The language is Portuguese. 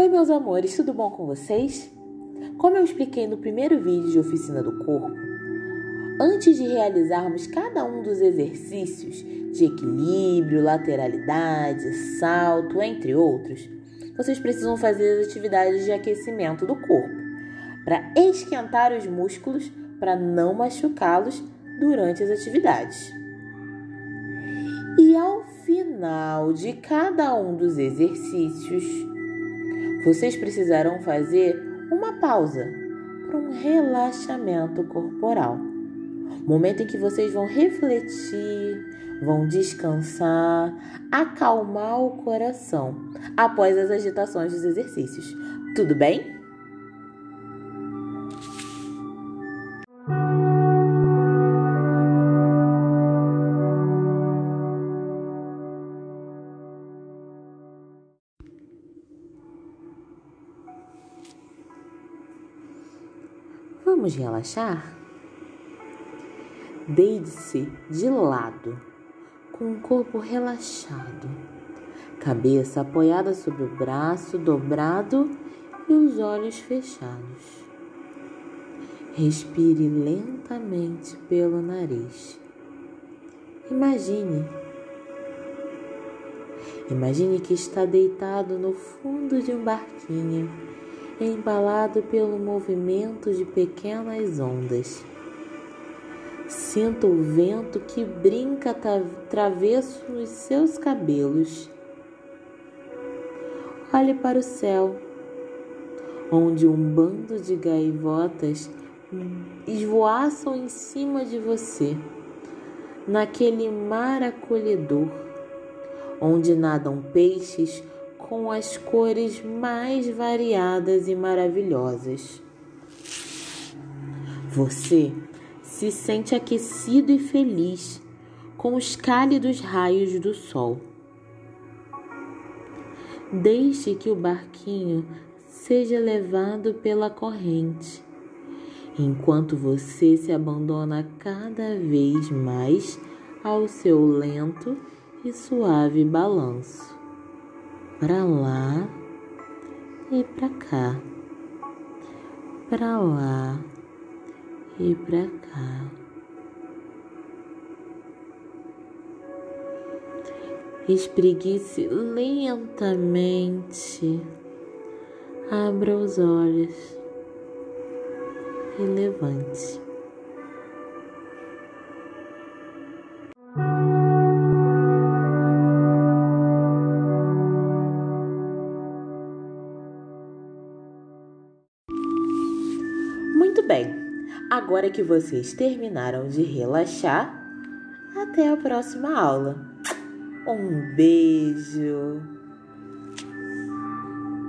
Oi, meus amores, tudo bom com vocês? Como eu expliquei no primeiro vídeo de oficina do corpo, antes de realizarmos cada um dos exercícios de equilíbrio, lateralidade, salto, entre outros, vocês precisam fazer as atividades de aquecimento do corpo para esquentar os músculos para não machucá-los durante as atividades. E ao final de cada um dos exercícios, vocês precisarão fazer uma pausa para um relaxamento corporal. Momento em que vocês vão refletir, vão descansar, acalmar o coração após as agitações dos exercícios. Tudo bem? Vamos relaxar? Deite-se de lado, com o corpo relaxado, cabeça apoiada sobre o braço dobrado e os olhos fechados. Respire lentamente pelo nariz. Imagine. Imagine que está deitado no fundo de um barquinho embalado pelo movimento de pequenas ondas. Sinta o vento que brinca travesso nos seus cabelos. Olhe para o céu, onde um bando de gaivotas esvoaçam em cima de você, naquele mar acolhedor, onde nadam peixes com as cores mais variadas e maravilhosas. Você se sente aquecido e feliz com os cálidos raios do sol. Deixe que o barquinho seja levado pela corrente, enquanto você se abandona cada vez mais ao seu lento e suave balanço para lá e para cá, para lá e para cá. Espreguice lentamente, abra os olhos e levante. Bem, agora que vocês terminaram de relaxar, até a próxima aula. Um beijo!